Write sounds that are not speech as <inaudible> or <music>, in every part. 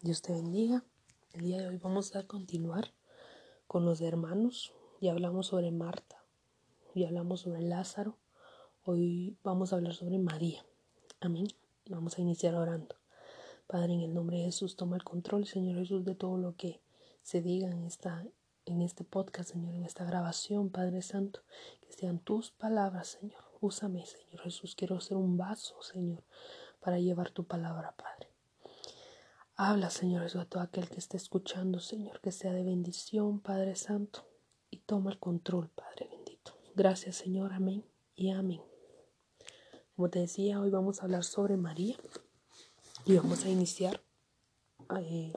Dios te bendiga. El día de hoy vamos a continuar con los hermanos. Ya hablamos sobre Marta, ya hablamos sobre Lázaro. Hoy vamos a hablar sobre María. Amén. Vamos a iniciar orando. Padre, en el nombre de Jesús, toma el control, Señor Jesús, de todo lo que se diga en esta en este podcast, Señor, en esta grabación, Padre Santo, que sean tus palabras, Señor. Úsame, Señor Jesús. Quiero ser un vaso, Señor, para llevar tu palabra, Padre. Habla, Señor Jesús, a todo aquel que esté escuchando, Señor, que sea de bendición, Padre Santo, y toma el control, Padre bendito. Gracias, Señor, amén y amén. Como te decía, hoy vamos a hablar sobre María y vamos a iniciar eh,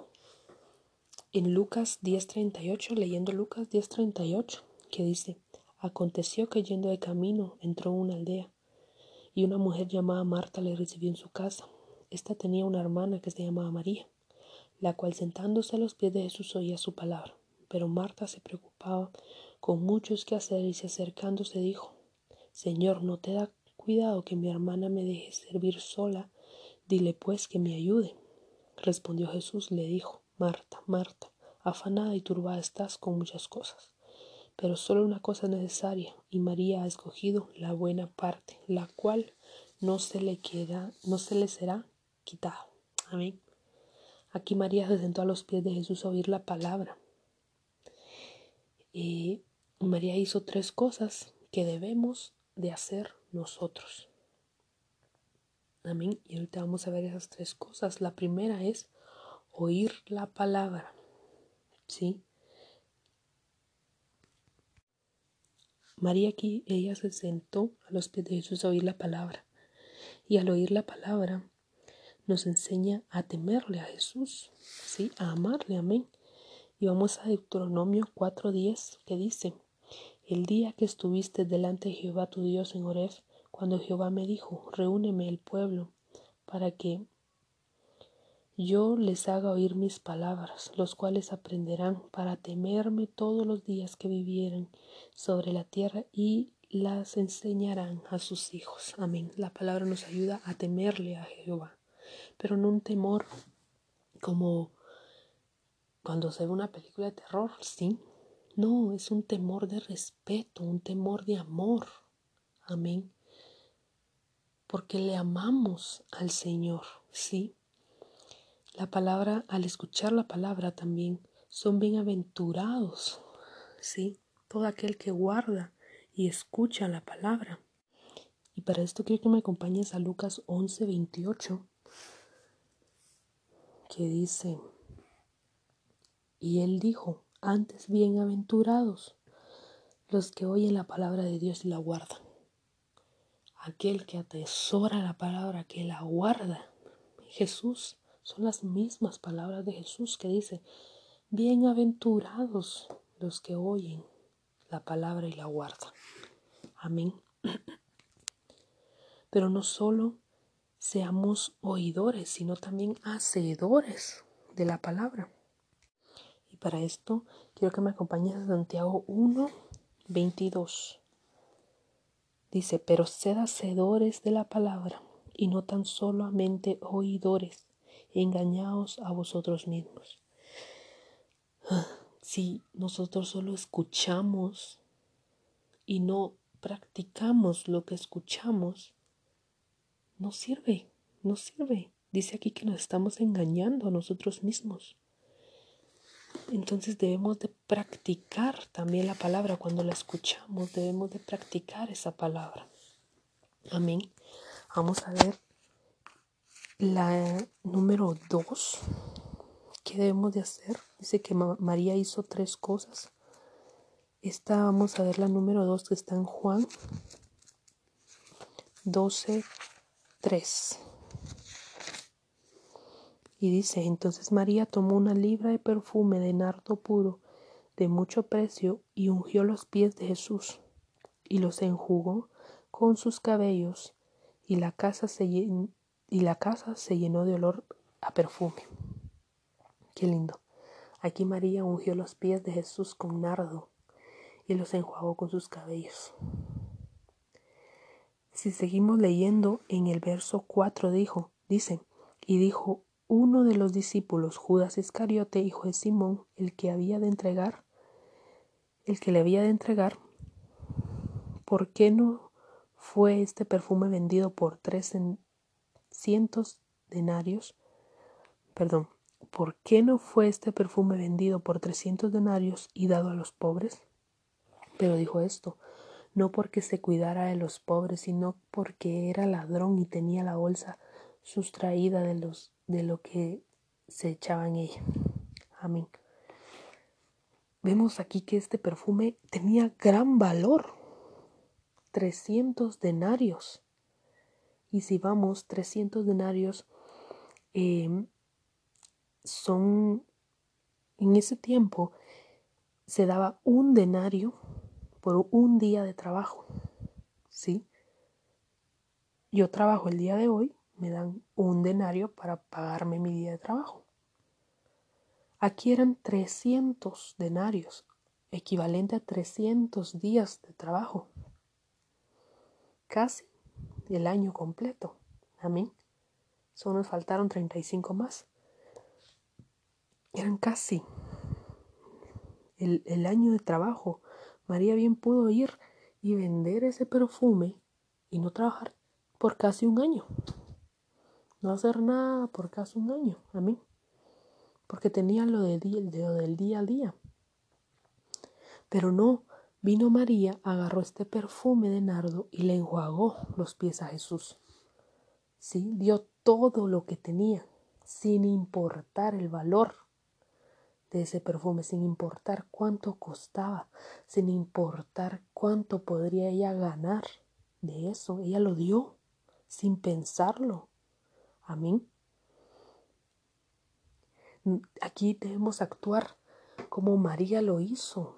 en Lucas 10:38, leyendo Lucas 10:38, que dice, aconteció que yendo de camino entró en una aldea y una mujer llamada Marta le recibió en su casa. Esta tenía una hermana que se llamaba María la cual sentándose a los pies de Jesús oía su palabra. Pero Marta se preocupaba con muchos que hacer y se acercándose dijo, Señor, ¿no te da cuidado que mi hermana me deje servir sola? Dile pues que me ayude. Respondió Jesús, le dijo, Marta, Marta, afanada y turbada estás con muchas cosas, pero solo una cosa es necesaria, y María ha escogido la buena parte, la cual no se le queda, no se le será quitada. Amén. Aquí María se sentó a los pies de Jesús a oír la palabra. Y María hizo tres cosas que debemos de hacer nosotros. Amén. Y ahorita vamos a ver esas tres cosas. La primera es oír la palabra. ¿Sí? María aquí, ella se sentó a los pies de Jesús a oír la palabra. Y al oír la palabra, nos enseña a temerle a Jesús, ¿sí? A amarle, amén. Y vamos a Deuteronomio 4.10 que dice, el día que estuviste delante de Jehová tu Dios en Oref, cuando Jehová me dijo, reúneme el pueblo, para que yo les haga oír mis palabras, los cuales aprenderán para temerme todos los días que vivieran sobre la tierra y las enseñarán a sus hijos. Amén. La palabra nos ayuda a temerle a Jehová pero no un temor como cuando se ve una película de terror, sí. No, es un temor de respeto, un temor de amor. Amén. Porque le amamos al Señor, sí. La palabra, al escuchar la palabra también, son bienaventurados, sí. Todo aquel que guarda y escucha la palabra. Y para esto quiero que me acompañes a Lucas 11, 28 que dice, y él dijo, antes bienaventurados los que oyen la palabra de Dios y la guardan. Aquel que atesora la palabra, que la guarda. Jesús, son las mismas palabras de Jesús que dice, bienaventurados los que oyen la palabra y la guardan. Amén. <clears throat> Pero no solo seamos oidores, sino también hacedores de la palabra. Y para esto quiero que me acompañes a Santiago 1, 22. Dice, pero sed hacedores de la palabra y no tan solamente oidores, engañados a vosotros mismos. Si nosotros solo escuchamos y no practicamos lo que escuchamos, no sirve, no sirve. Dice aquí que nos estamos engañando a nosotros mismos. Entonces debemos de practicar también la palabra cuando la escuchamos, debemos de practicar esa palabra. Amén. Vamos a ver la número dos. ¿Qué debemos de hacer? Dice que María hizo tres cosas. Esta vamos a ver la número dos que está en Juan 12, 3. Y dice, entonces María tomó una libra de perfume de nardo puro de mucho precio y ungió los pies de Jesús y los enjugó con sus cabellos y la casa se, y la casa se llenó de olor a perfume. Qué lindo. Aquí María ungió los pies de Jesús con nardo y los enjuagó con sus cabellos. Si seguimos leyendo en el verso 4 dijo, dice, y dijo uno de los discípulos, Judas Iscariote, hijo de Simón, el que había de entregar, el que le había de entregar, ¿por qué no fue este perfume vendido por trescientos denarios? Perdón, ¿por qué no fue este perfume vendido por trescientos denarios y dado a los pobres? Pero dijo esto, no porque se cuidara de los pobres, sino porque era ladrón y tenía la bolsa sustraída de, los, de lo que se echaba en ella. Amén. Vemos aquí que este perfume tenía gran valor, 300 denarios. Y si vamos, 300 denarios em, son, en ese tiempo se daba un denario por un día de trabajo. ¿Sí? Yo trabajo el día de hoy, me dan un denario para pagarme mi día de trabajo. Aquí eran 300 denarios, equivalente a 300 días de trabajo. Casi el año completo. Amén. Solo nos faltaron 35 más. Eran casi el, el año de trabajo María bien pudo ir y vender ese perfume y no trabajar por casi un año. No hacer nada por casi un año. Amén. Porque tenía lo, de, lo del día a día. Pero no, vino María, agarró este perfume de nardo y le enjuagó los pies a Jesús. Sí, dio todo lo que tenía, sin importar el valor de ese perfume, sin importar cuánto costaba, sin importar cuánto podría ella ganar de eso. Ella lo dio sin pensarlo. Amén. Aquí debemos actuar como María lo hizo.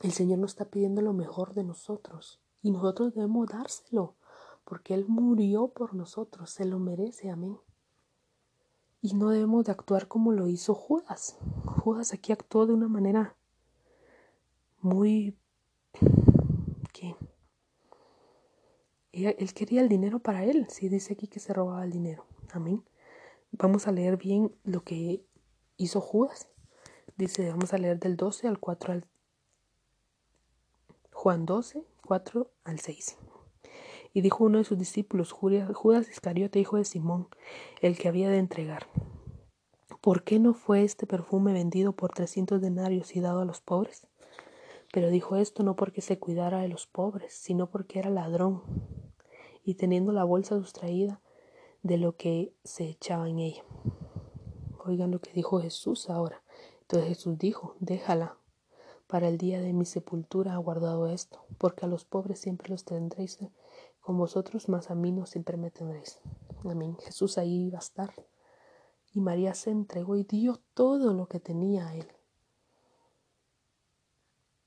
El Señor nos está pidiendo lo mejor de nosotros y nosotros debemos dárselo porque Él murió por nosotros, se lo merece, amén. Y no debemos de actuar como lo hizo Judas. Judas aquí actuó de una manera muy... ¿Qué? Él quería el dinero para él. Sí, dice aquí que se robaba el dinero. Amén. Vamos a leer bien lo que hizo Judas. Dice, vamos a leer del 12 al 4 al... Juan 12, 4 al 6. Y dijo uno de sus discípulos, Judas Iscariote, hijo de Simón, el que había de entregar. ¿Por qué no fue este perfume vendido por trescientos denarios y dado a los pobres? Pero dijo esto no porque se cuidara de los pobres, sino porque era ladrón, y teniendo la bolsa sustraída de lo que se echaba en ella. Oigan lo que dijo Jesús ahora. Entonces Jesús dijo, déjala, para el día de mi sepultura ha guardado esto, porque a los pobres siempre los tendréis con vosotros, mas a mí no siempre me tendréis. Amén. Jesús ahí iba a estar. Y María se entregó y dio todo lo que tenía a él.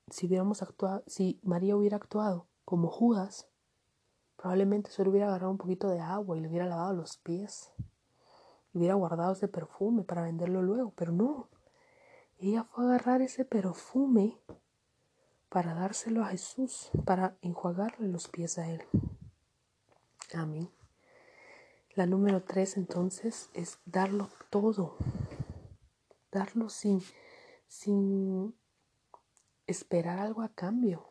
Si hubiéramos actuado, si María hubiera actuado como Judas, probablemente solo hubiera agarrado un poquito de agua y le hubiera lavado los pies. Y hubiera guardado ese perfume para venderlo luego, pero no. Ella fue a agarrar ese perfume para dárselo a Jesús, para enjuagarle los pies a él. Amén. La número tres entonces es darlo todo. Darlo sin, sin esperar algo a cambio.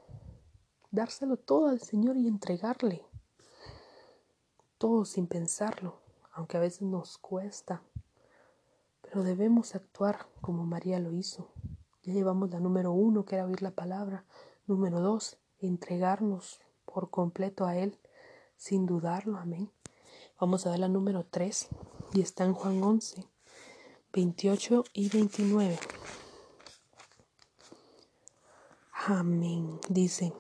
Dárselo todo al Señor y entregarle. Todo sin pensarlo, aunque a veces nos cuesta. Pero debemos actuar como María lo hizo. Ya llevamos la número uno, que era oír la palabra. Número dos, entregarnos por completo a Él sin dudarlo, amén. Vamos a ver la número 3 y está en Juan 11, 28 y 29. Amén, dice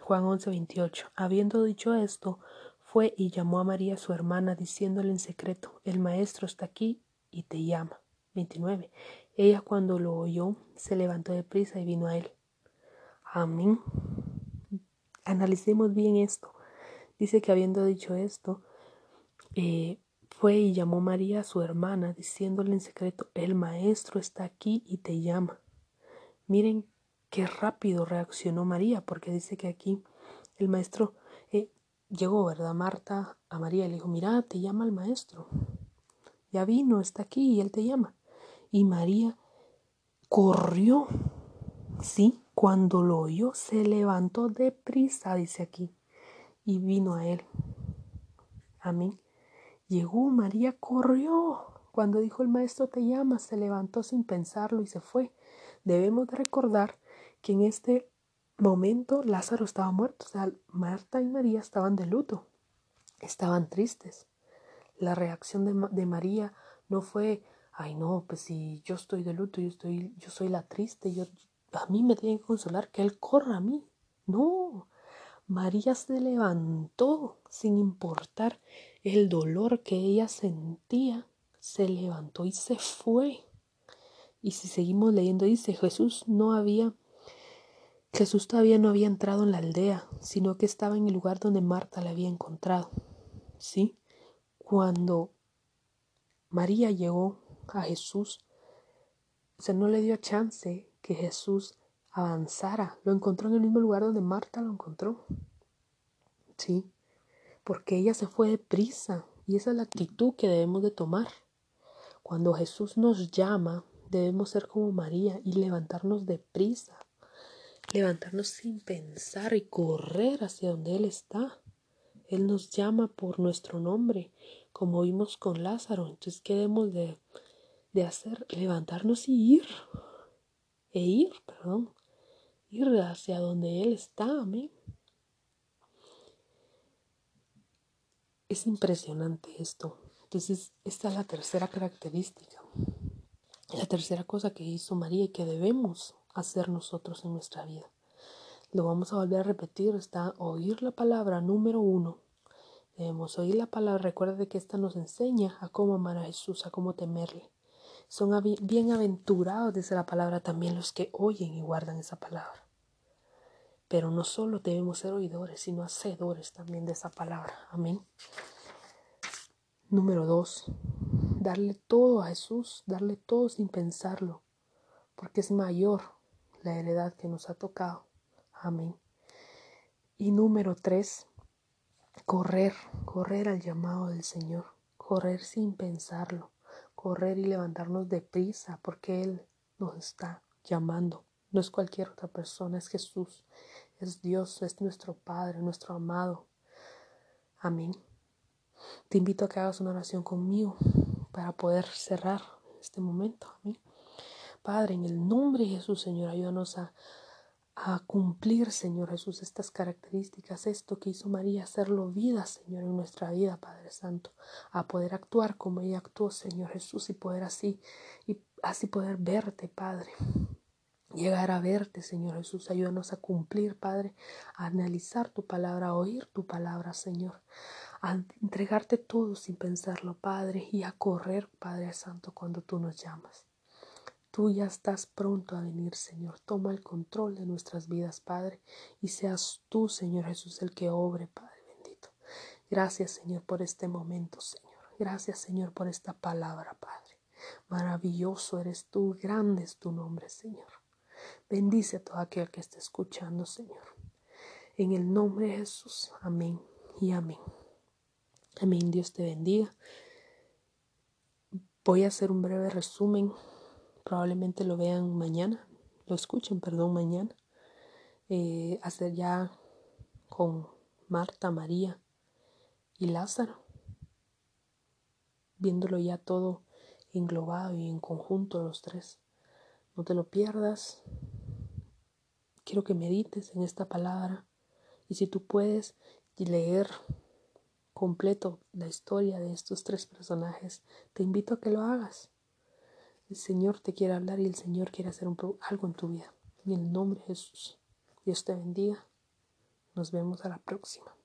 Juan 11, 28. Habiendo dicho esto, fue y llamó a María su hermana, diciéndole en secreto, el maestro está aquí y te llama. 29. Ella cuando lo oyó, se levantó de prisa y vino a él. Amén. Analicemos bien esto. Dice que habiendo dicho esto, eh, fue y llamó María a su hermana, diciéndole en secreto, el maestro está aquí y te llama. Miren qué rápido reaccionó María, porque dice que aquí el maestro eh, llegó, ¿verdad? Marta a María y le dijo, mira, te llama el maestro. ya vino, está aquí y Él te llama. Y María corrió, sí, cuando lo oyó, se levantó deprisa, dice aquí, y vino a Él. Amén. Llegó, María corrió. Cuando dijo el maestro te llama, se levantó sin pensarlo y se fue. Debemos de recordar que en este momento Lázaro estaba muerto, o sea, Marta y María estaban de luto, estaban tristes. La reacción de, de María no fue, ay no, pues si yo estoy de luto, yo estoy, yo soy la triste, yo, a mí me tiene que consolar que él corra a mí. No, María se levantó sin importar el dolor que ella sentía, se levantó y se fue. Y si seguimos leyendo, dice, Jesús no había, Jesús todavía no había entrado en la aldea, sino que estaba en el lugar donde Marta le había encontrado. ¿Sí? Cuando María llegó a Jesús, o sea, no le dio chance que Jesús avanzara. Lo encontró en el mismo lugar donde Marta lo encontró. ¿Sí? Porque ella se fue deprisa y esa es la actitud que debemos de tomar. Cuando Jesús nos llama, debemos ser como María y levantarnos deprisa. Levantarnos sin pensar y correr hacia donde Él está. Él nos llama por nuestro nombre, como vimos con Lázaro. Entonces, ¿qué debemos de, de hacer? Levantarnos y ir. E ir, perdón hacia donde Él está. Amén. Es impresionante esto. Entonces, esta es la tercera característica. La tercera cosa que hizo María y que debemos hacer nosotros en nuestra vida. Lo vamos a volver a repetir. Está oír la palabra número uno. Debemos oír la palabra. Recuerda que esta nos enseña a cómo amar a Jesús, a cómo temerle. Son bienaventurados, dice la palabra, también los que oyen y guardan esa palabra. Pero no solo debemos ser oidores, sino hacedores también de esa palabra. Amén. Número dos, darle todo a Jesús, darle todo sin pensarlo, porque es mayor la heredad que nos ha tocado. Amén. Y número tres, correr, correr al llamado del Señor, correr sin pensarlo correr y levantarnos deprisa porque Él nos está llamando. No es cualquier otra persona, es Jesús, es Dios, es nuestro Padre, nuestro amado. Amén. Te invito a que hagas una oración conmigo para poder cerrar este momento. Amén. Padre, en el nombre de Jesús, Señor, ayúdanos a a cumplir, Señor Jesús, estas características, esto que hizo María, hacerlo vida, Señor, en nuestra vida, Padre Santo, a poder actuar como ella actuó, Señor Jesús, y poder así, y así poder verte, Padre. Llegar a verte, Señor Jesús, ayúdanos a cumplir, Padre, a analizar tu palabra, a oír tu palabra, Señor, a entregarte todo sin pensarlo, Padre, y a correr, Padre Santo, cuando tú nos llamas. Tú ya estás pronto a venir, Señor. Toma el control de nuestras vidas, Padre, y seas tú, Señor Jesús, el que obre, Padre bendito. Gracias, Señor, por este momento, Señor. Gracias, Señor, por esta palabra, Padre. Maravilloso eres tú, grande es tu nombre, Señor. Bendice a todo aquel que esté escuchando, Señor. En el nombre de Jesús. Amén y amén. Amén. Dios te bendiga. Voy a hacer un breve resumen probablemente lo vean mañana, lo escuchen, perdón, mañana. Eh, hacer ya con Marta, María y Lázaro, viéndolo ya todo englobado y en conjunto los tres. No te lo pierdas. Quiero que medites en esta palabra y si tú puedes leer completo la historia de estos tres personajes, te invito a que lo hagas. El Señor te quiere hablar y el Señor quiere hacer algo en tu vida. En el nombre de Jesús. Dios te bendiga. Nos vemos a la próxima.